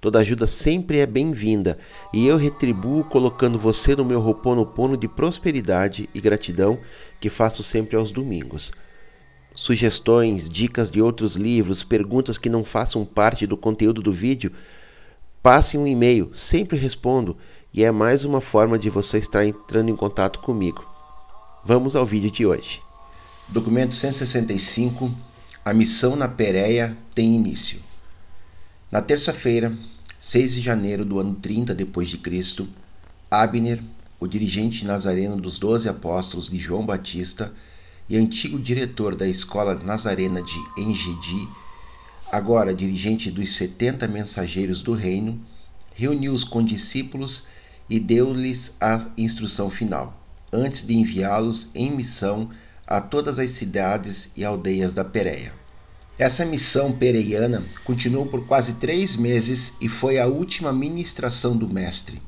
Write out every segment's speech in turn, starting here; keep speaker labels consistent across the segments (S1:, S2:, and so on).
S1: Toda ajuda sempre é bem-vinda e eu retribuo colocando você no meu roponopono de prosperidade e gratidão que faço sempre aos domingos. Sugestões, dicas de outros livros, perguntas que não façam parte do conteúdo do vídeo, passe um e-mail, sempre respondo e é mais uma forma de você estar entrando em contato comigo. Vamos ao vídeo de hoje. Documento 165 A missão na Pérea tem início. Na terça-feira, 6 de janeiro do ano 30 depois de Cristo, Abner, o dirigente nazareno dos doze apóstolos de João Batista e antigo diretor da escola nazarena de Engedi, agora dirigente dos setenta mensageiros do reino, reuniu os condiscípulos e deu-lhes a instrução final, antes de enviá-los em missão a todas as cidades e aldeias da Pérea. Essa missão pereiana continuou por quase três meses e foi a última ministração do Mestre.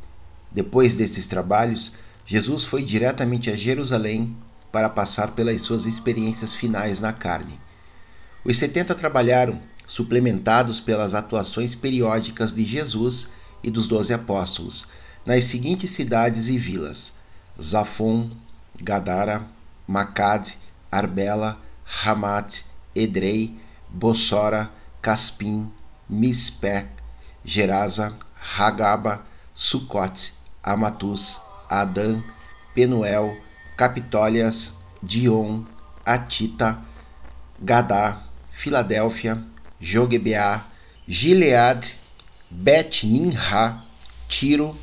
S1: Depois desses trabalhos, Jesus foi diretamente a Jerusalém para passar pelas suas experiências finais na carne. Os setenta trabalharam, suplementados pelas atuações periódicas de Jesus e dos doze apóstolos, nas seguintes cidades e vilas: Zafon, Gadara, Macade, Arbela, Hamat, Edrei, Bossora, Caspim, Mispé, Gerasa, Hagaba, Sucote, Amatus, Adã, Penuel, Capitólias, Dion, Atita, Gadá, Filadélfia, Jogebeá, Gilead, Bet Ninra, Tiro,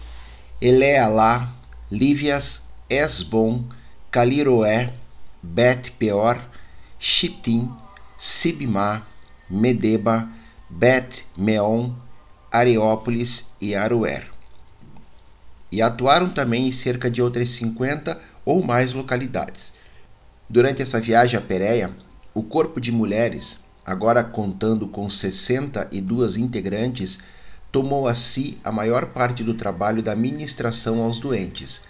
S1: Elealá, Lívias, Esbom, Caliroé, Bet Peor, Chitim, Sibmá, Medeba, Bet Meon, Areópolis e Aruer. E atuaram também em cerca de outras 50 ou mais localidades. Durante essa viagem a Pérea, o corpo de mulheres, agora contando com 62 integrantes, tomou a si a maior parte do trabalho da ministração aos doentes.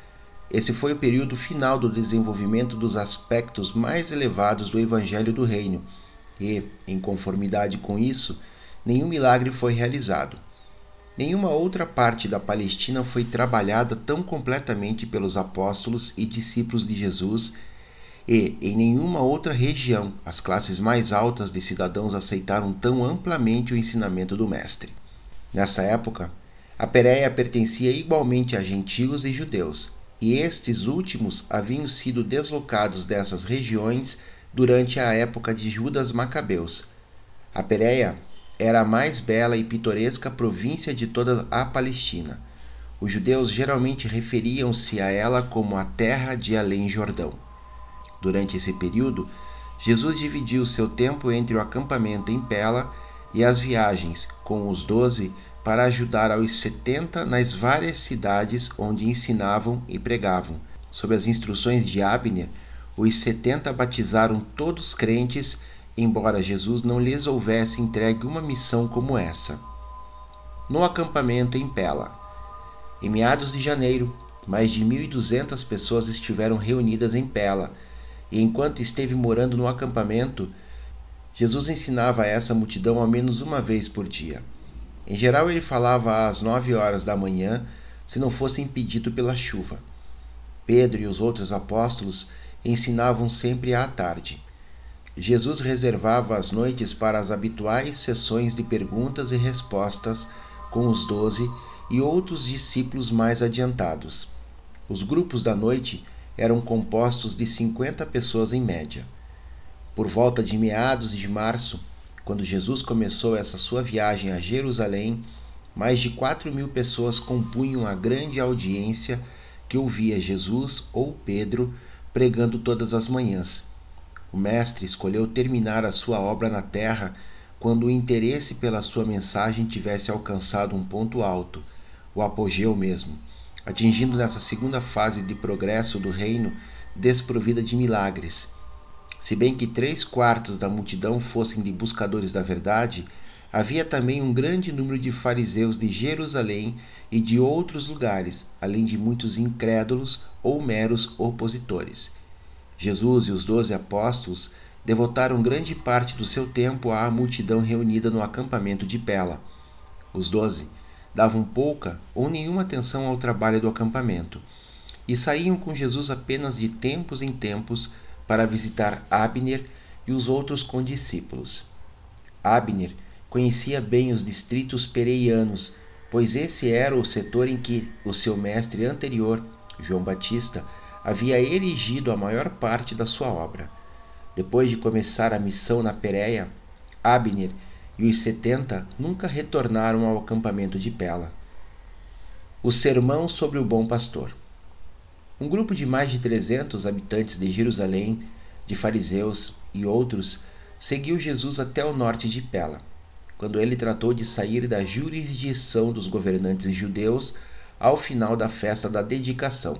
S1: Esse foi o período final do desenvolvimento dos aspectos mais elevados do Evangelho do Reino e, em conformidade com isso, nenhum milagre foi realizado. Nenhuma outra parte da Palestina foi trabalhada tão completamente pelos apóstolos e discípulos de Jesus, e em nenhuma outra região as classes mais altas de cidadãos aceitaram tão amplamente o ensinamento do Mestre. Nessa época, a Pérea pertencia igualmente a gentios e judeus, e estes últimos haviam sido deslocados dessas regiões durante a época de Judas Macabeus. A Pérea era a mais bela e pitoresca província de toda a Palestina. Os judeus geralmente referiam-se a ela como a terra de além Jordão. Durante esse período, Jesus dividiu seu tempo entre o acampamento em Pela e as viagens com os doze para ajudar aos setenta nas várias cidades onde ensinavam e pregavam. Sob as instruções de Abner, os setenta batizaram todos crentes, embora Jesus não lhes houvesse entregue uma missão como essa. No acampamento em Pela. Em meados de janeiro, mais de 1.200 pessoas estiveram reunidas em Pela e enquanto esteve morando no acampamento, Jesus ensinava a essa multidão ao menos uma vez por dia. Em geral, ele falava às nove horas da manhã, se não fosse impedido pela chuva. Pedro e os outros apóstolos ensinavam sempre à tarde. Jesus reservava as noites para as habituais sessões de perguntas e respostas com os doze e outros discípulos mais adiantados. Os grupos da noite eram compostos de 50 pessoas em média. Por volta de meados de março, quando Jesus começou essa sua viagem a Jerusalém, mais de 4 mil pessoas compunham a grande audiência que ouvia Jesus ou Pedro pregando todas as manhãs. O Mestre escolheu terminar a sua obra na terra quando o interesse pela sua mensagem tivesse alcançado um ponto alto, o apogeu mesmo atingindo nessa segunda fase de progresso do reino desprovida de milagres. Se bem que três quartos da multidão fossem de buscadores da verdade, havia também um grande número de fariseus de Jerusalém e de outros lugares, além de muitos incrédulos ou meros opositores. Jesus e os doze apóstolos devotaram grande parte do seu tempo à multidão reunida no acampamento de Pela. Os doze davam pouca ou nenhuma atenção ao trabalho do acampamento e saíam com Jesus apenas de tempos em tempos para visitar Abner e os outros condiscípulos. Abner conhecia bem os distritos pereianos, pois esse era o setor em que o seu mestre anterior, João Batista, havia erigido a maior parte da sua obra. Depois de começar a missão na Pérea, Abner e os setenta nunca retornaram ao acampamento de Pela. O Sermão sobre o Bom Pastor. Um grupo de mais de trezentos habitantes de Jerusalém, de fariseus e outros, seguiu Jesus até o norte de Pela, quando ele tratou de sair da jurisdição dos governantes judeus ao final da festa da dedicação.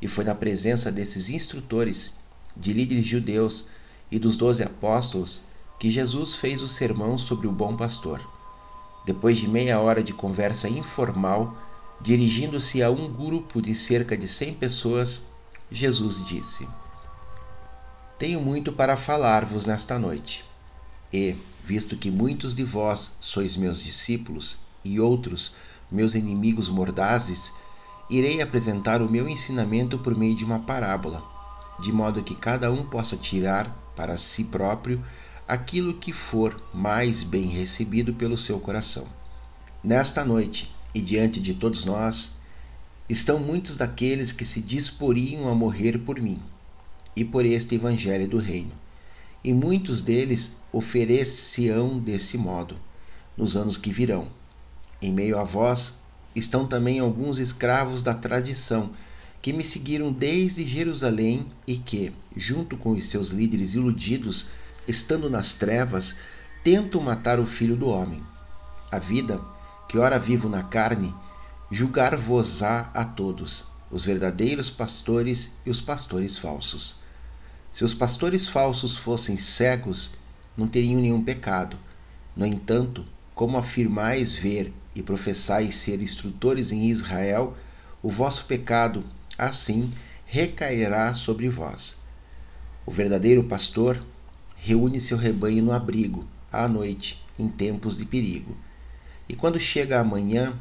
S1: E foi na presença desses instrutores, de líderes judeus e dos doze apóstolos que Jesus fez o sermão sobre o bom pastor. Depois de meia hora de conversa informal, dirigindo-se a um grupo de cerca de cem pessoas, Jesus disse: Tenho muito para falar-vos nesta noite. E, visto que muitos de vós sois meus discípulos e outros meus inimigos mordazes, irei apresentar o meu ensinamento por meio de uma parábola, de modo que cada um possa tirar para si próprio aquilo que for mais bem recebido pelo seu coração. Nesta noite, e diante de todos nós, estão muitos daqueles que se disporiam a morrer por mim e por este Evangelho do Reino, e muitos deles oferecer-se-ão desse modo, nos anos que virão. Em meio a vós estão também alguns escravos da tradição, que me seguiram desde Jerusalém e que, junto com os seus líderes iludidos, estando nas trevas, tento matar o filho do homem. A vida, que ora vivo na carne, julgar-vos-á a todos, os verdadeiros pastores e os pastores falsos. Se os pastores falsos fossem cegos, não teriam nenhum pecado. No entanto, como afirmais ver e professais ser instrutores em Israel, o vosso pecado, assim, recairá sobre vós. O verdadeiro pastor reúne seu rebanho no abrigo, à noite, em tempos de perigo. E quando chega a manhã,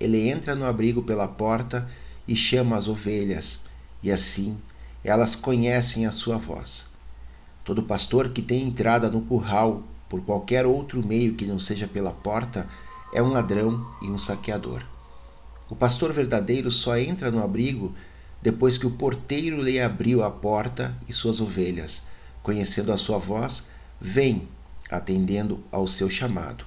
S1: ele entra no abrigo pela porta e chama as ovelhas, e assim elas conhecem a sua voz. Todo pastor que tem entrada no curral por qualquer outro meio que não seja pela porta é um ladrão e um saqueador. O pastor verdadeiro só entra no abrigo depois que o porteiro lhe abriu a porta e suas ovelhas conhecendo a sua voz, vem, atendendo ao seu chamado.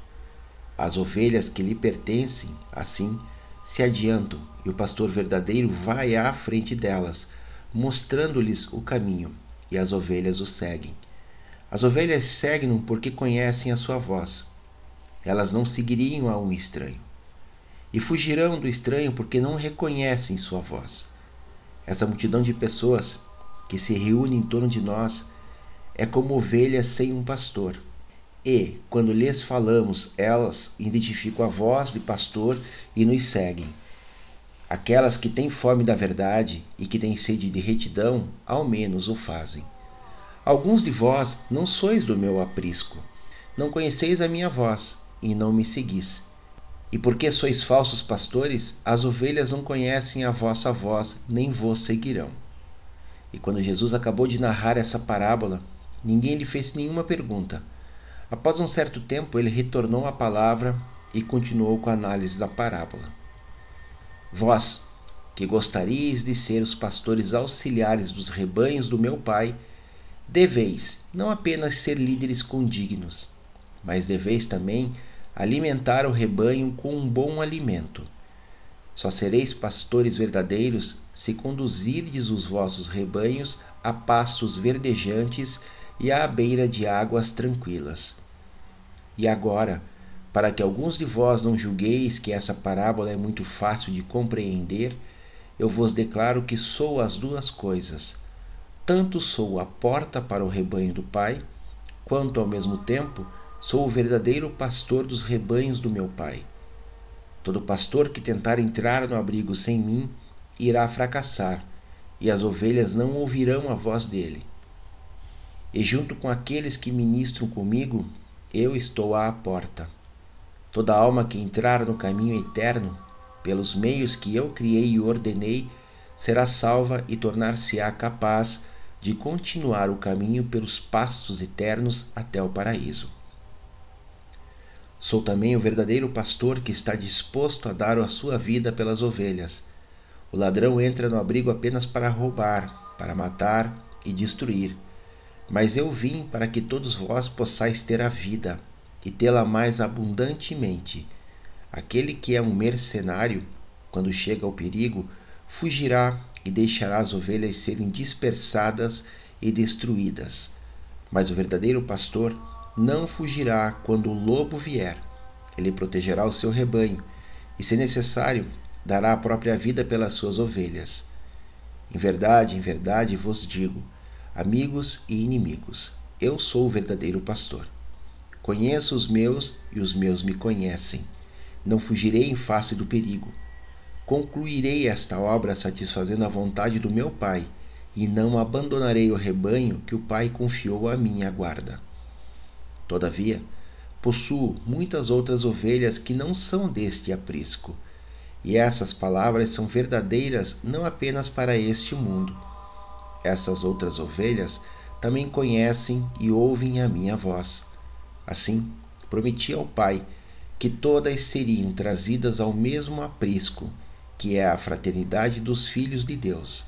S1: As ovelhas que lhe pertencem, assim, se adiantam e o pastor verdadeiro vai à frente delas, mostrando-lhes o caminho, e as ovelhas o seguem. As ovelhas seguem-no porque conhecem a sua voz. Elas não seguiriam a um estranho. E fugirão do estranho porque não reconhecem sua voz. Essa multidão de pessoas que se reúne em torno de nós é como ovelhas sem um pastor. E, quando lhes falamos, elas identificam a voz de pastor e nos seguem. Aquelas que têm fome da verdade e que têm sede de retidão, ao menos o fazem. Alguns de vós não sois do meu aprisco. Não conheceis a minha voz e não me seguis. E porque sois falsos pastores, as ovelhas não conhecem a vossa voz, nem vos seguirão. E quando Jesus acabou de narrar essa parábola, ninguém lhe fez nenhuma pergunta. Após um certo tempo, ele retornou à palavra e continuou com a análise da parábola. Vós, que gostaríeis de ser os pastores auxiliares dos rebanhos do meu Pai, deveis não apenas ser líderes condignos, mas deveis também alimentar o rebanho com um bom alimento. Só sereis pastores verdadeiros se conduzirdes os vossos rebanhos a pastos verdejantes e à beira de águas tranquilas. E agora, para que alguns de vós não julgueis que essa parábola é muito fácil de compreender, eu vos declaro que sou as duas coisas. Tanto sou a porta para o rebanho do Pai, quanto ao mesmo tempo sou o verdadeiro pastor dos rebanhos do meu Pai. Todo pastor que tentar entrar no abrigo sem mim irá fracassar, e as ovelhas não ouvirão a voz dele. E junto com aqueles que ministram comigo, eu estou à porta. Toda alma que entrar no caminho eterno, pelos meios que eu criei e ordenei, será salva e tornar-se-á capaz de continuar o caminho pelos pastos eternos até o paraíso. Sou também o verdadeiro pastor que está disposto a dar a sua vida pelas ovelhas. O ladrão entra no abrigo apenas para roubar, para matar e destruir. Mas eu vim para que todos vós possais ter a vida e tê-la mais abundantemente. Aquele que é um mercenário, quando chega ao perigo, fugirá e deixará as ovelhas serem dispersadas e destruídas. Mas o verdadeiro pastor não fugirá quando o lobo vier. Ele protegerá o seu rebanho e, se necessário, dará a própria vida pelas suas ovelhas. Em verdade, em verdade vos digo, amigos e inimigos, eu sou o verdadeiro pastor. Conheço os meus e os meus me conhecem. Não fugirei em face do perigo. Concluirei esta obra satisfazendo a vontade do meu Pai, e não abandonarei o rebanho que o Pai confiou à minha guarda. Todavia, possuo muitas outras ovelhas que não são deste aprisco, e essas palavras são verdadeiras não apenas para este mundo. Essas outras ovelhas também conhecem e ouvem a minha voz Assim, prometi ao Pai que todas seriam trazidas ao mesmo aprisco, que é a fraternidade dos filhos de Deus.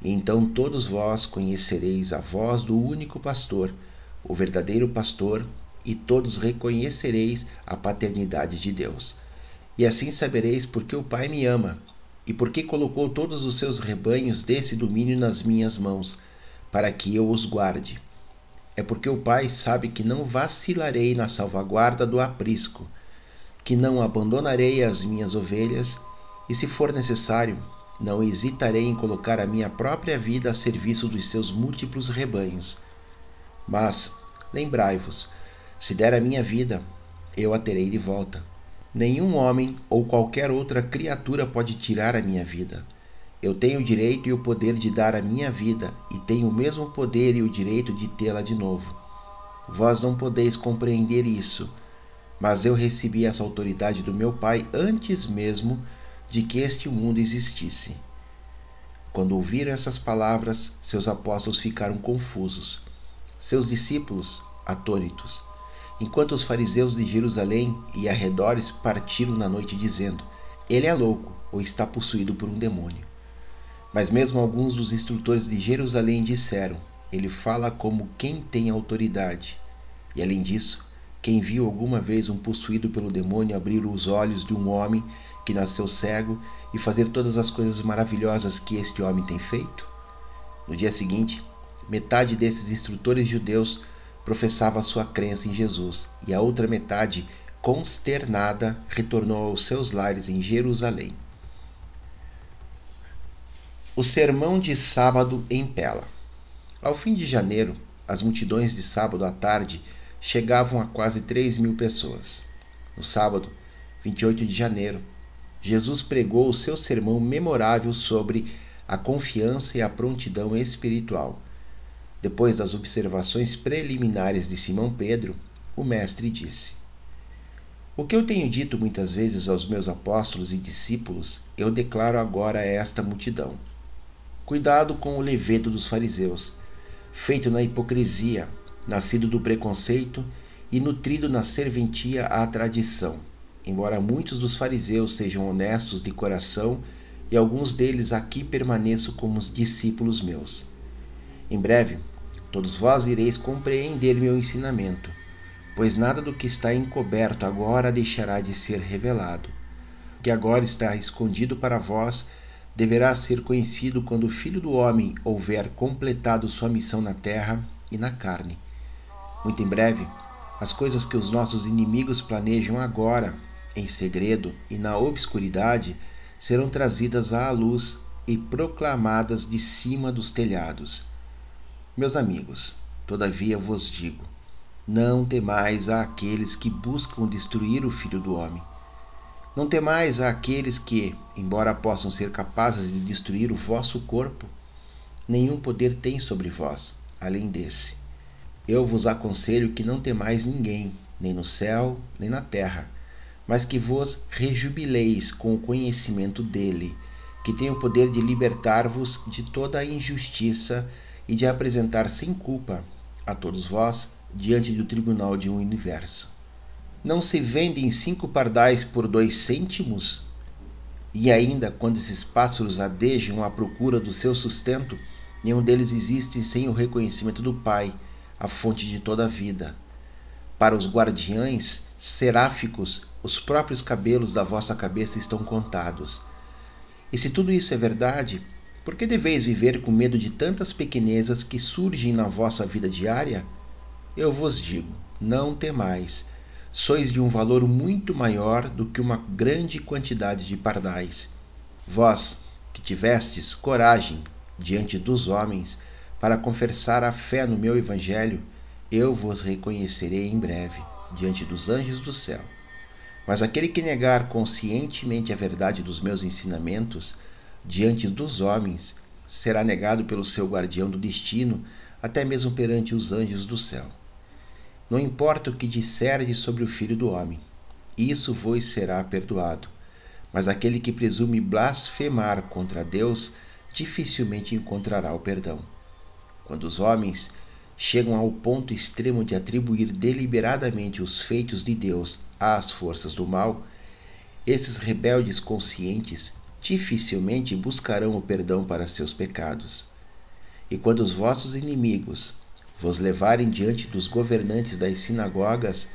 S1: E então todos vós conhecereis a voz do único pastor, o verdadeiro pastor, e todos reconhecereis a paternidade de Deus. E assim sabereis porque o Pai me ama, e porque colocou todos os seus rebanhos desse domínio nas minhas mãos, para que eu os guarde é porque o Pai sabe que não vacilarei na salvaguarda do aprisco, que não abandonarei as minhas ovelhas, e se for necessário, não hesitarei em colocar a minha própria vida a serviço dos seus múltiplos rebanhos. Mas, lembrai-vos, se der a minha vida, eu a terei de volta. Nenhum homem ou qualquer outra criatura pode tirar a minha vida. Eu tenho o direito e o poder de dar a minha vida, e tenho o mesmo poder e o direito de tê-la de novo. Vós não podeis compreender isso, mas eu recebi essa autoridade do meu Pai antes mesmo de que este mundo existisse. Quando ouviram essas palavras, seus apóstolos ficaram confusos, seus discípulos atônitos, enquanto os fariseus de Jerusalém e arredores partiram na noite dizendo: Ele é louco ou está possuído por um demônio. Mas mesmo alguns dos instrutores de Jerusalém disseram: Ele fala como quem tem autoridade. E além disso, quem viu alguma vez um possuído pelo demônio abrir os olhos de um homem que nasceu cego e fazer todas as coisas maravilhosas que este homem tem feito? No dia seguinte, metade desses instrutores judeus professava sua crença em Jesus e a outra metade, consternada, retornou aos seus lares em Jerusalém. O sermão de sábado em Pela. Ao fim de janeiro, as multidões de sábado à tarde chegavam a quase 3 mil pessoas. No sábado, 28 de janeiro, Jesus pregou o seu sermão memorável sobre a confiança e a prontidão espiritual. Depois das observações preliminares de Simão Pedro, o Mestre disse: O que eu tenho dito muitas vezes aos meus apóstolos e discípulos, eu declaro agora a esta multidão. Cuidado com o levedo dos fariseus, feito na hipocrisia, nascido do preconceito e nutrido na serventia à tradição. Embora muitos dos fariseus sejam honestos de coração, e alguns deles aqui permaneçam como discípulos meus. Em breve, todos vós ireis compreender meu ensinamento, pois nada do que está encoberto agora deixará de ser revelado. O que agora está escondido para vós deverá ser conhecido quando o Filho do Homem houver completado sua missão na terra e na carne. Muito em breve, as coisas que os nossos inimigos planejam agora, em segredo e na obscuridade, serão trazidas à luz e proclamadas de cima dos telhados. Meus amigos, todavia vos digo: não temais àqueles que buscam destruir o Filho do Homem. Não temais àqueles que, embora possam ser capazes de destruir o vosso corpo, nenhum poder têm sobre vós, além desse. Eu vos aconselho que não temais ninguém, nem no céu, nem na terra mas que vos rejubileis com o conhecimento dele, que tem o poder de libertar-vos de toda a injustiça e de apresentar sem culpa a todos vós diante do tribunal de um universo. Não se vendem cinco pardais por dois cêntimos? E ainda, quando esses pássaros adejam à procura do seu sustento, nenhum deles existe sem o reconhecimento do Pai, a fonte de toda a vida. Para os guardiães seráficos, os próprios cabelos da vossa cabeça estão contados. E se tudo isso é verdade, por que deveis viver com medo de tantas pequenezas que surgem na vossa vida diária? Eu vos digo: não temais. Sois de um valor muito maior do que uma grande quantidade de pardais. Vós, que tivestes coragem diante dos homens para confessar a fé no meu Evangelho, eu vos reconhecerei em breve diante dos anjos do céu. Mas aquele que negar conscientemente a verdade dos meus ensinamentos diante dos homens será negado pelo seu guardião do destino, até mesmo perante os anjos do céu. Não importa o que disserdes sobre o Filho do Homem, isso vos será perdoado. Mas aquele que presume blasfemar contra Deus dificilmente encontrará o perdão. Quando os homens chegam ao ponto extremo de atribuir deliberadamente os feitos de Deus às forças do mal, esses rebeldes conscientes dificilmente buscarão o perdão para seus pecados. E quando os vossos inimigos vos levarem diante dos governantes das sinagogas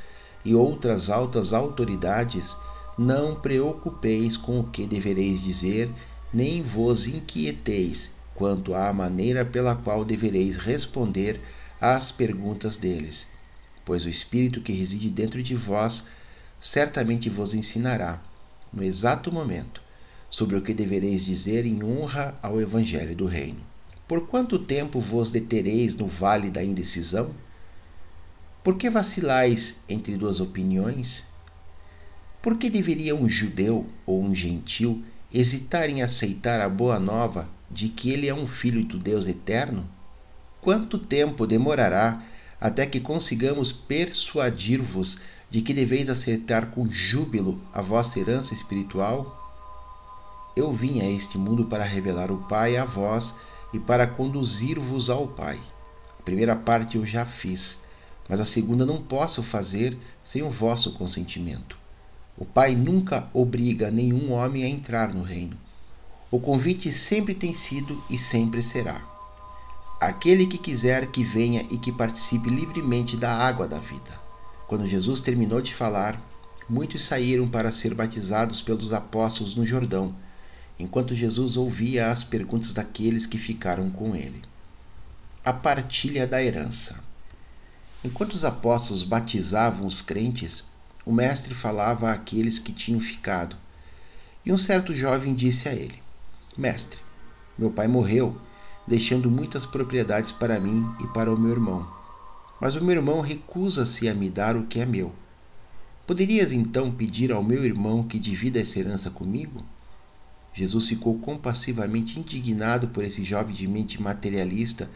S1: e outras altas autoridades, não preocupeis com o que devereis dizer, nem vos inquieteis quanto à maneira pela qual devereis responder às perguntas deles, pois o Espírito que reside dentro de vós certamente vos ensinará, no exato momento, sobre o que devereis dizer em honra ao Evangelho do Reino. Por quanto tempo vos detereis no vale da indecisão? Por que vacilais entre duas opiniões? Por que deveria um judeu ou um gentil hesitar em aceitar a boa nova de que ele é um filho do Deus eterno? Quanto tempo demorará até que consigamos persuadir-vos de que deveis aceitar com júbilo a vossa herança espiritual? Eu vim a este mundo para revelar o Pai a vós e para conduzir-vos ao Pai. A primeira parte eu já fiz, mas a segunda não posso fazer sem o vosso consentimento. O Pai nunca obriga nenhum homem a entrar no reino. O convite sempre tem sido e sempre será. Aquele que quiser que venha e que participe livremente da água da vida. Quando Jesus terminou de falar, muitos saíram para ser batizados pelos apóstolos no Jordão, enquanto Jesus ouvia as perguntas daqueles que ficaram com ele. A partilha da herança. Enquanto os apóstolos batizavam os crentes, o mestre falava àqueles que tinham ficado. E um certo jovem disse a ele: Mestre, meu pai morreu, deixando muitas propriedades para mim e para o meu irmão. Mas o meu irmão recusa-se a me dar o que é meu. Poderias então pedir ao meu irmão que divida essa herança comigo? Jesus ficou compassivamente indignado por esse jovem de mente materialista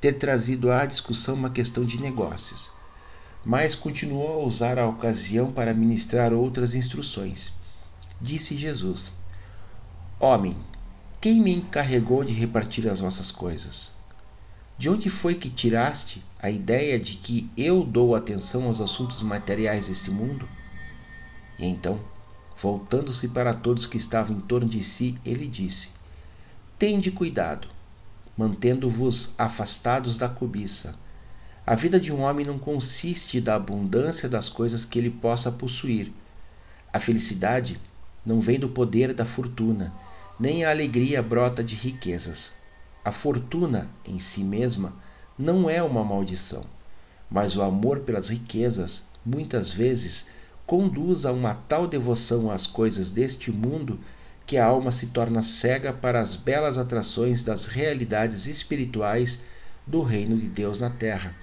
S1: ter trazido à discussão uma questão de negócios, mas continuou a usar a ocasião para ministrar outras instruções. Disse Jesus: Homem, quem me encarregou de repartir as vossas coisas? De onde foi que tiraste a ideia de que eu dou atenção aos assuntos materiais desse mundo? E então, voltando-se para todos que estavam em torno de si, ele disse: Tende cuidado, mantendo-vos afastados da cobiça. A vida de um homem não consiste da abundância das coisas que ele possa possuir. A felicidade não vem do poder da fortuna, nem a alegria brota de riquezas. A fortuna em si mesma não é uma maldição, mas o amor pelas riquezas, muitas vezes, conduz a uma tal devoção às coisas deste mundo que a alma se torna cega para as belas atrações das realidades espirituais do reino de Deus na terra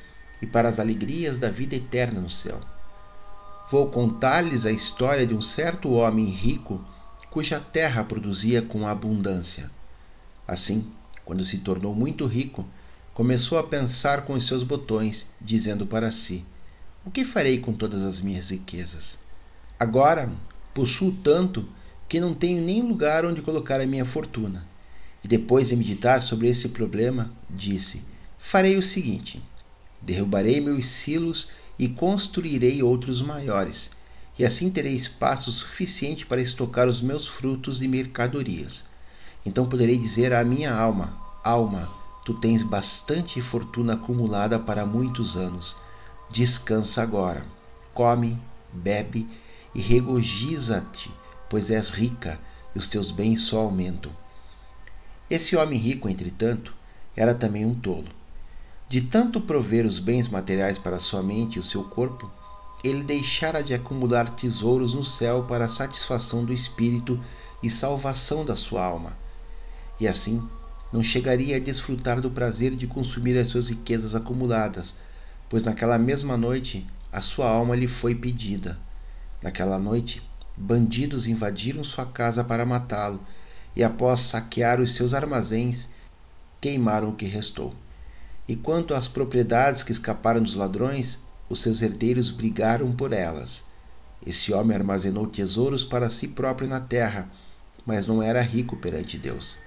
S1: e para as alegrias da vida eterna no céu. Vou contar-lhes a história de um certo homem rico cuja terra produzia com abundância. Assim, quando se tornou muito rico, começou a pensar com os seus botões, dizendo para si: O que farei com todas as minhas riquezas? Agora possuo tanto que não tenho nem lugar onde colocar a minha fortuna. E depois de meditar sobre esse problema, disse: Farei o seguinte: derrubarei meus silos e construirei outros maiores, e assim terei espaço suficiente para estocar os meus frutos e mercadorias. Então poderei dizer à minha alma: Alma, tu tens bastante fortuna acumulada para muitos anos. Descansa agora. Come, bebe e regozija-te, pois és rica e os teus bens só aumentam. Esse homem rico, entretanto, era também um tolo. De tanto prover os bens materiais para sua mente e o seu corpo, ele deixara de acumular tesouros no céu para a satisfação do espírito e salvação da sua alma. E assim, não chegaria a desfrutar do prazer de consumir as suas riquezas acumuladas, pois naquela mesma noite a sua alma lhe foi pedida. Naquela noite, bandidos invadiram sua casa para matá-lo e, após saquear os seus armazéns, queimaram o que restou. E quanto às propriedades que escaparam dos ladrões, os seus herdeiros brigaram por elas. Esse homem armazenou tesouros para si próprio na terra, mas não era rico perante Deus.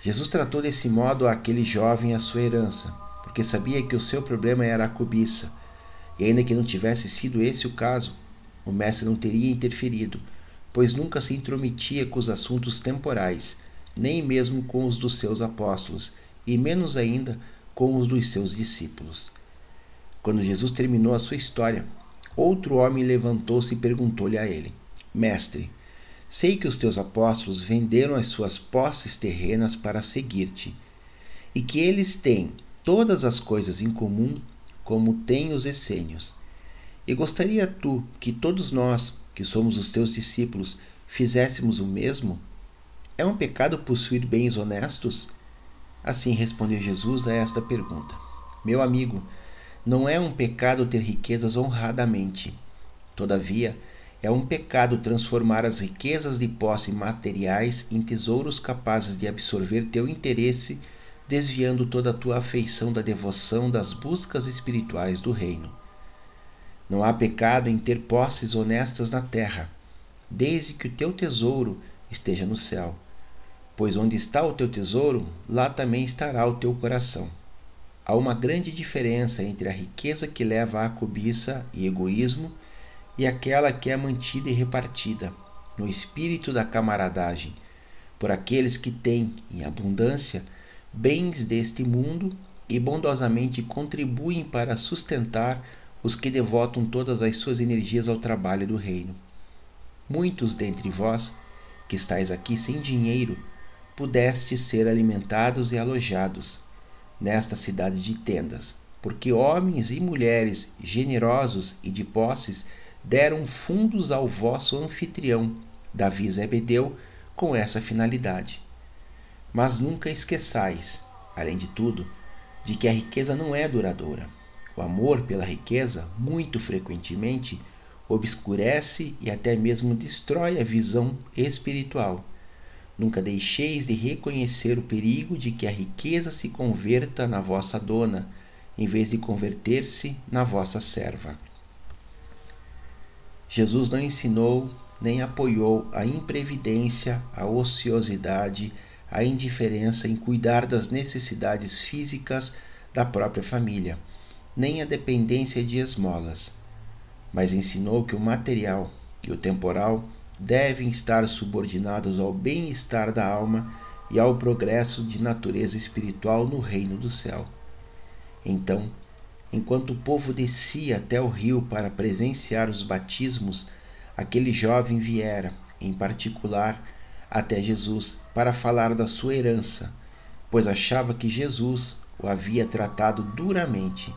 S1: Jesus tratou desse modo aquele jovem a sua herança, porque sabia que o seu problema era a cobiça, e ainda que não tivesse sido esse o caso, o mestre não teria interferido, pois nunca se intrometia com os assuntos temporais, nem mesmo com os dos seus apóstolos, e menos ainda com os dos seus discípulos. Quando Jesus terminou a sua história, outro homem levantou-se e perguntou-lhe a ele: Mestre, Sei que os teus apóstolos venderam as suas posses terrenas para seguir-te, e que eles têm todas as coisas em comum, como têm os essênios. E gostaria tu que todos nós, que somos os teus discípulos, fizéssemos o mesmo? É um pecado possuir bens honestos? Assim respondeu Jesus a esta pergunta: Meu amigo, não é um pecado ter riquezas honradamente. Todavia, é um pecado transformar as riquezas de posse materiais em tesouros capazes de absorver teu interesse, desviando toda a tua afeição da devoção das buscas espirituais do reino. Não há pecado em ter posses honestas na terra, desde que o teu tesouro esteja no céu. Pois onde está o teu tesouro, lá também estará o teu coração. Há uma grande diferença entre a riqueza que leva à cobiça e egoísmo e aquela que é mantida e repartida no espírito da camaradagem por aqueles que têm em abundância bens deste mundo e bondosamente contribuem para sustentar os que devotam todas as suas energias ao trabalho do reino. Muitos dentre vós, que estáis aqui sem dinheiro, pudestes ser alimentados e alojados nesta cidade de tendas, porque homens e mulheres generosos e de posses deram fundos ao vosso anfitrião, Davi Zebedeu, com essa finalidade. Mas nunca esqueçais, além de tudo, de que a riqueza não é duradoura. O amor pela riqueza, muito frequentemente, obscurece e até mesmo destrói a visão espiritual. Nunca deixeis de reconhecer o perigo de que a riqueza se converta na vossa dona, em vez de converter-se na vossa serva. Jesus não ensinou nem apoiou a imprevidência, a ociosidade, a indiferença em cuidar das necessidades físicas da própria família, nem a dependência de esmolas, mas ensinou que o material e o temporal devem estar subordinados ao bem-estar da alma e ao progresso de natureza espiritual no reino do céu. Então, enquanto o povo descia até o rio para presenciar os batismos, aquele jovem viera, em particular, até Jesus para falar da sua herança, pois achava que Jesus o havia tratado duramente.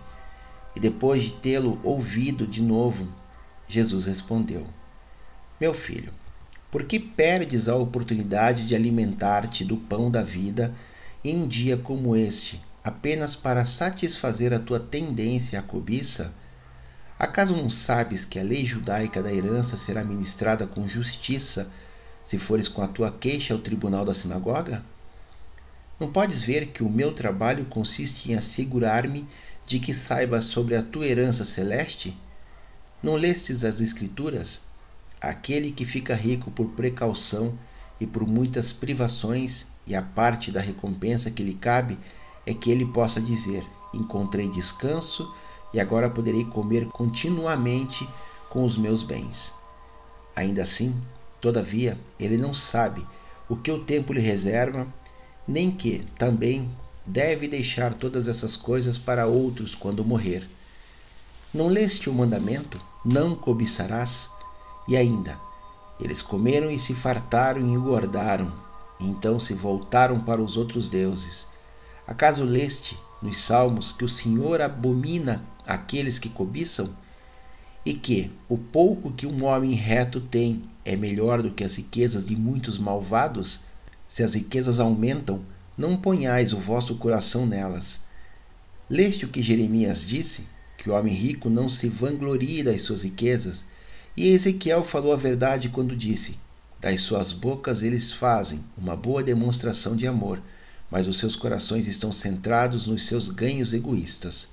S1: E depois de tê-lo ouvido de novo, Jesus respondeu: Meu filho, por que perdes a oportunidade de alimentar-te do pão da vida em um dia como este, apenas para satisfazer a tua tendência à cobiça? Acaso não sabes que a lei judaica da herança será ministrada com justiça se fores com a tua queixa ao tribunal da sinagoga? Não podes ver que o meu trabalho consiste em assegurar-me de que saibas sobre a tua herança celeste? Não lestes as Escrituras? Aquele que fica rico por precaução e por muitas privações, e a parte da recompensa que lhe cabe é que ele possa dizer: Encontrei descanso e agora poderei comer continuamente com os meus bens. Ainda assim, todavia, ele não sabe o que o tempo lhe reserva, nem que, também, deve deixar todas essas coisas para outros quando morrer. Não leste o mandamento? Não cobiçarás? E ainda, eles comeram e se fartaram e engordaram, e então se voltaram para os outros deuses. Acaso leste nos Salmos que o Senhor abomina aqueles que cobiçam? E que o pouco que um homem reto tem é melhor do que as riquezas de muitos malvados? Se as riquezas aumentam, não ponhais o vosso coração nelas. Leste o que Jeremias disse? Que o homem rico não se vanglorie das suas riquezas, e Ezequiel falou a verdade quando disse: Das suas bocas eles fazem uma boa demonstração de amor, mas os seus corações estão centrados nos seus ganhos egoístas.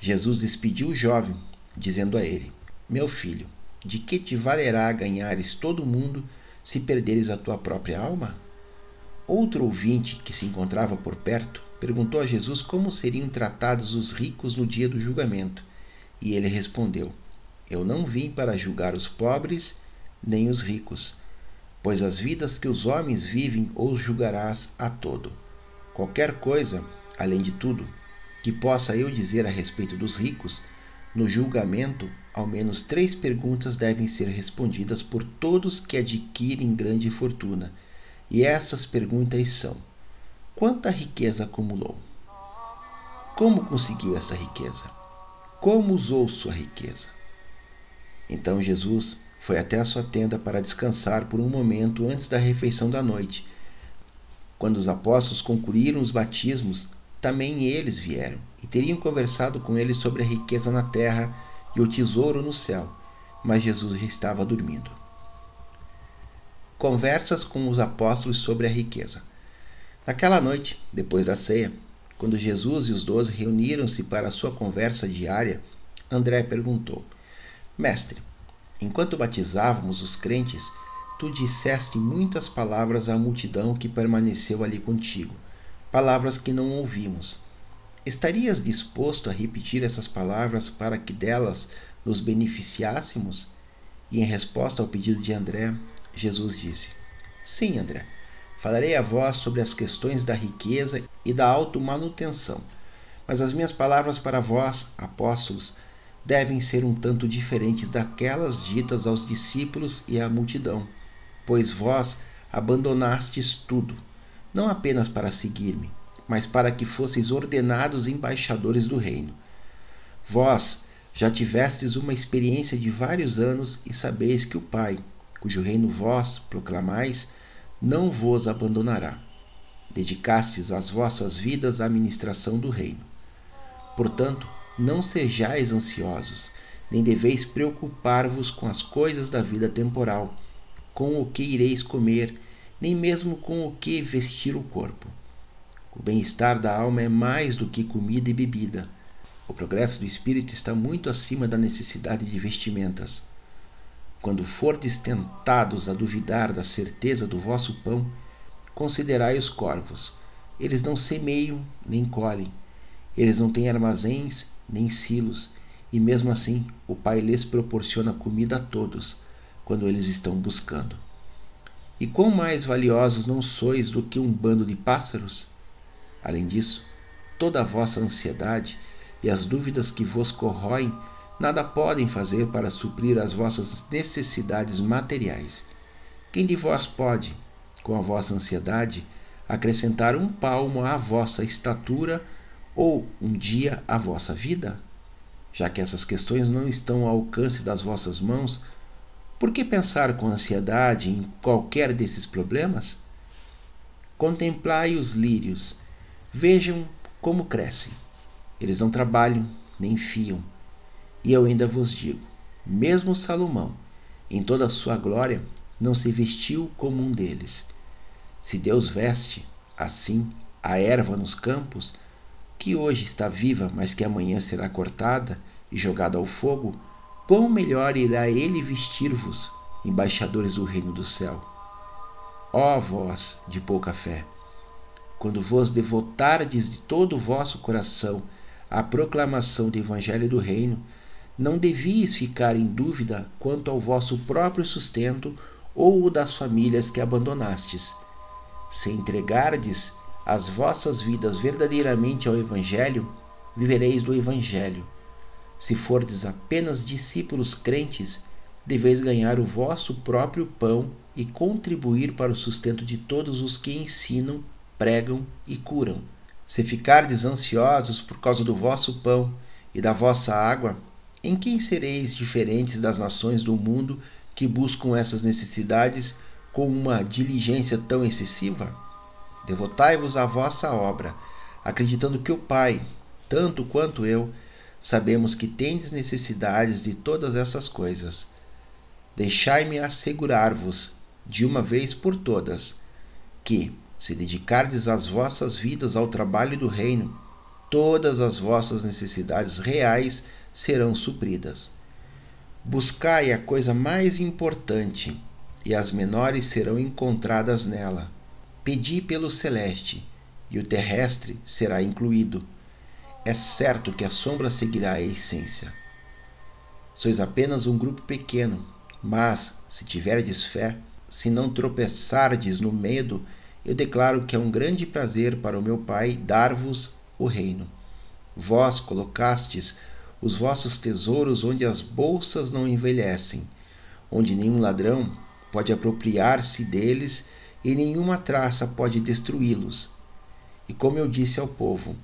S1: Jesus despediu o jovem, dizendo a ele: Meu filho, de que te valerá ganhares todo o mundo se perderes a tua própria alma? Outro ouvinte que se encontrava por perto perguntou a Jesus como seriam tratados os ricos no dia do julgamento, e ele respondeu: eu não vim para julgar os pobres nem os ricos, pois as vidas que os homens vivem os julgarás a todo. Qualquer coisa, além de tudo, que possa eu dizer a respeito dos ricos, no julgamento, ao menos três perguntas devem ser respondidas por todos que adquirem grande fortuna. E essas perguntas são: quanta riqueza acumulou? Como conseguiu essa riqueza? Como usou sua riqueza? Então Jesus foi até a sua tenda para descansar por um momento antes da refeição da noite. Quando os apóstolos concluíram os batismos, também eles vieram e teriam conversado com ele sobre a riqueza na terra e o tesouro no céu, mas Jesus estava dormindo. Conversas com os apóstolos sobre a riqueza. Naquela noite, depois da ceia, quando Jesus e os doze reuniram-se para a sua conversa diária, André perguntou: Mestre, enquanto batizávamos os crentes, tu disseste muitas palavras à multidão que permaneceu ali contigo, palavras que não ouvimos. Estarias disposto a repetir essas palavras para que delas nos beneficiássemos? E em resposta ao pedido de André, Jesus disse: Sim, André, falarei a vós sobre as questões da riqueza e da automanutenção. Mas as minhas palavras para vós, apóstolos, devem ser um tanto diferentes daquelas ditas aos discípulos e à multidão, pois vós abandonastes tudo, não apenas para seguir-me, mas para que fosseis ordenados embaixadores do reino. Vós já tivestes uma experiência de vários anos e sabeis que o Pai, cujo reino vós proclamais, não vos abandonará. Dedicastes as vossas vidas à administração do reino. Portanto, não sejais ansiosos, nem deveis preocupar-vos com as coisas da vida temporal, com o que ireis comer, nem mesmo com o que vestir o corpo. O bem-estar da alma é mais do que comida e bebida. O progresso do espírito está muito acima da necessidade de vestimentas. Quando fordes tentados a duvidar da certeza do vosso pão, considerai os corvos. Eles não semeiam nem colhem. Eles não têm armazéns nem silos, e mesmo assim o Pai lhes proporciona comida a todos quando eles estão buscando. E quão mais valiosos não sois do que um bando de pássaros? Além disso, toda a vossa ansiedade e as dúvidas que vos corroem nada podem fazer para suprir as vossas necessidades materiais. Quem de vós pode, com a vossa ansiedade, acrescentar um palmo à vossa estatura ou um dia à vossa vida? Já que essas questões não estão ao alcance das vossas mãos, por que pensar com ansiedade em qualquer desses problemas? Contemplai os lírios, vejam como crescem. Eles não trabalham nem fiam. E eu ainda vos digo: mesmo Salomão, em toda a sua glória, não se vestiu como um deles. Se Deus veste, assim, a erva nos campos, que hoje está viva, mas que amanhã será cortada e jogada ao fogo, quão melhor irá ele vestir-vos, embaixadores do reino do céu. Ó vós de pouca fé, quando vos devotardes de todo o vosso coração à proclamação do evangelho do reino, não devias ficar em dúvida quanto ao vosso próprio sustento ou o das famílias que abandonastes. Se entregardes as vossas vidas verdadeiramente ao evangelho, vivereis do evangelho se fordes apenas discípulos crentes, deveis ganhar o vosso próprio pão e contribuir para o sustento de todos os que ensinam, pregam e curam. Se ficardes ansiosos por causa do vosso pão e da vossa água, em quem sereis diferentes das nações do mundo que buscam essas necessidades com uma diligência tão excessiva? Devotai-vos à vossa obra, acreditando que o Pai, tanto quanto eu, sabemos que tendes necessidades de todas essas coisas. Deixai-me assegurar-vos, de uma vez por todas, que, se dedicardes as vossas vidas ao trabalho do reino, todas as vossas necessidades reais serão supridas. Buscai a coisa mais importante, e as menores serão encontradas nela. Pedi pelo celeste, e o terrestre será incluído é certo que a sombra seguirá a essência. Sois apenas um grupo pequeno, mas, se tiverdes fé, se não tropeçardes no medo, eu declaro que é um grande prazer para o meu Pai dar-vos o reino. Vós colocastes os vossos tesouros onde as bolsas não envelhecem, onde nenhum ladrão pode apropriar-se deles e nenhuma traça pode destruí-los. E como eu disse ao povo,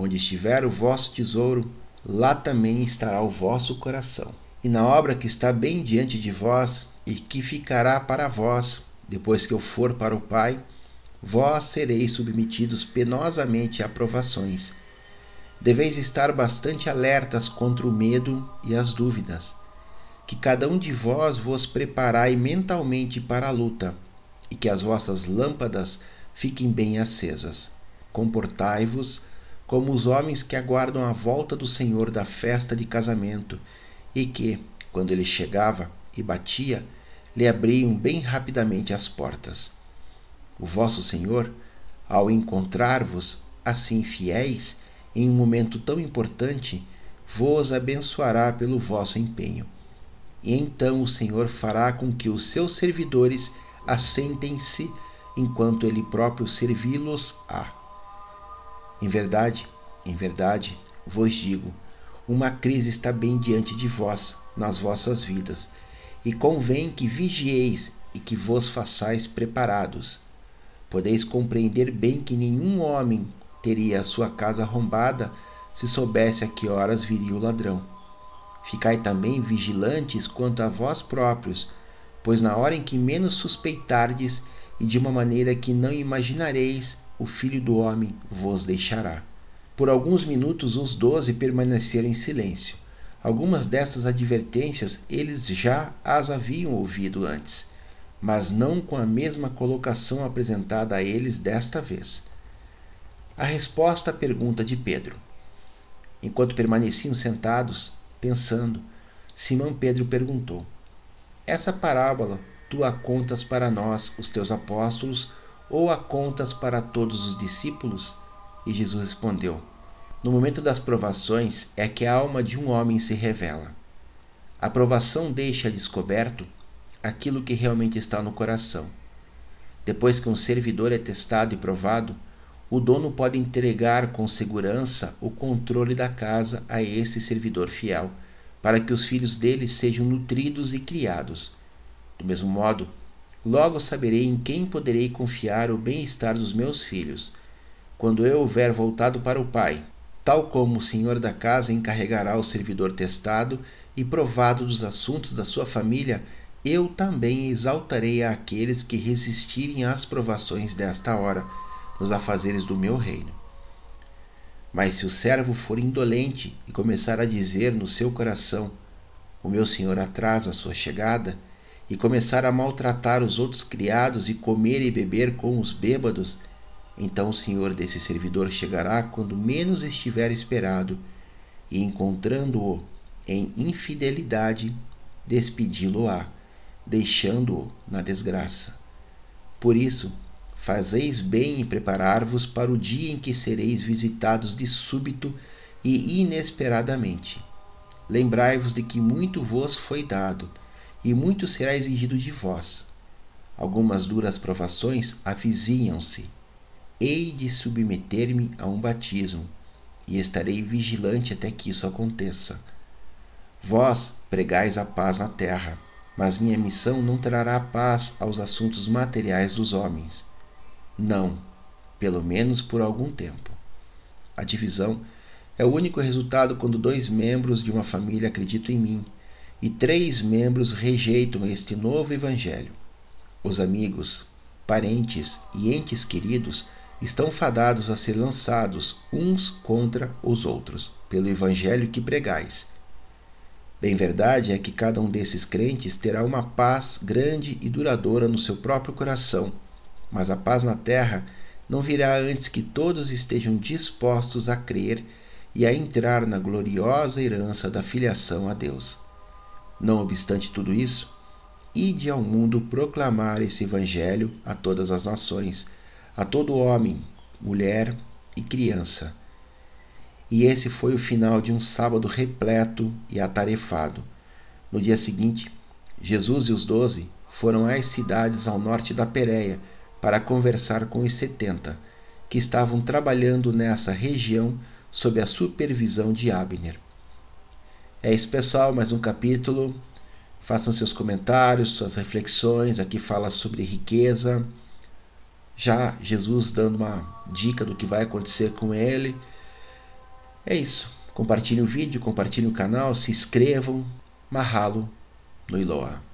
S1: Onde estiver o vosso tesouro, lá também estará o vosso coração. E na obra que está bem diante de vós e que ficará para vós, depois que eu for para o Pai, vós sereis submetidos penosamente a provações. Deveis estar bastante alertas contra o medo e as dúvidas, que cada um de vós vos preparai mentalmente para a luta, e que as vossas lâmpadas fiquem bem acesas. Comportai-vos como os homens que aguardam a volta do Senhor da festa de casamento e que, quando ele chegava e batia, lhe abriam bem rapidamente as portas. O vosso Senhor, ao encontrar-vos assim fiéis em um momento tão importante, vos abençoará pelo vosso empenho. E então o Senhor fará com que os seus servidores assentem-se enquanto ele próprio servi-los-á. Em verdade, em verdade, vos digo, uma crise está bem diante de vós, nas vossas vidas, e convém que vigieis e que vos façais preparados. Podeis compreender bem que nenhum homem teria a sua casa arrombada se soubesse a que horas viria o ladrão. Ficai também vigilantes quanto a vós próprios, pois na hora em que menos suspeitardes e de uma maneira que não imaginareis, o Filho do Homem vos deixará. Por alguns minutos os doze permaneceram em silêncio. Algumas dessas advertências eles já as haviam ouvido antes, mas não com a mesma colocação apresentada a eles desta vez. A resposta à pergunta de Pedro. Enquanto permaneciam sentados, pensando, Simão Pedro perguntou: Essa parábola tu a contas para nós, os teus apóstolos, ou a contas para todos os discípulos? E Jesus respondeu: No momento das provações é que a alma de um homem se revela. A provação deixa descoberto aquilo que realmente está no coração. Depois que um servidor é testado e provado, o dono pode entregar com segurança o controle da casa a esse servidor fiel, para que os filhos dele sejam nutridos e criados. Do mesmo modo, logo saberei em quem poderei confiar o bem-estar dos meus filhos, quando eu houver voltado para o Pai, tal como o senhor da casa encarregará o servidor testado e provado dos assuntos da sua família, eu também exaltarei aqueles que resistirem às provações desta hora nos afazeres do meu reino. Mas se o servo for indolente e começar a dizer no seu coração: O meu senhor atrasa a sua chegada, e começar a maltratar os outros criados e comer e beber com os bêbados, então o senhor desse servidor chegará quando menos estiver esperado, e encontrando-o em infidelidade, despedi-lo-á, deixando-o na desgraça. Por isso, Fazeis bem em preparar-vos para o dia em que sereis visitados de súbito e inesperadamente. Lembrai-vos de que muito vos foi dado, e muito será exigido de vós. Algumas duras provações avizinham-se. Hei de submeter-me a um batismo, e estarei vigilante até que isso aconteça. Vós pregais a paz na terra, mas minha missão não trará paz aos assuntos materiais dos homens não, pelo menos por algum tempo. A divisão é o único resultado quando dois membros de uma família acreditam em mim e três membros rejeitam este novo evangelho. Os amigos, parentes e entes queridos estão fadados a ser lançados uns contra os outros pelo evangelho que pregais. Bem verdade é que cada um desses crentes terá uma paz grande e duradoura no seu próprio coração mas a paz na terra não virá antes que todos estejam dispostos a crer e a entrar na gloriosa herança da filiação a Deus. Não obstante tudo isso, ide ao mundo proclamar esse evangelho a todas as nações, a todo homem, mulher e criança. E esse foi o final de um sábado repleto e atarefado. No dia seguinte, Jesus e os doze foram às cidades ao norte da Pérea para conversar com os setenta, que estavam trabalhando nessa região sob a supervisão de Abner. É isso, pessoal, mais um capítulo. Façam seus comentários, suas reflexões. Aqui fala sobre riqueza. Já Jesus dando uma dica do que vai acontecer com ele. É isso. Compartilhe o vídeo, compartilhe o canal, se inscrevam. Mahalo no Iloa.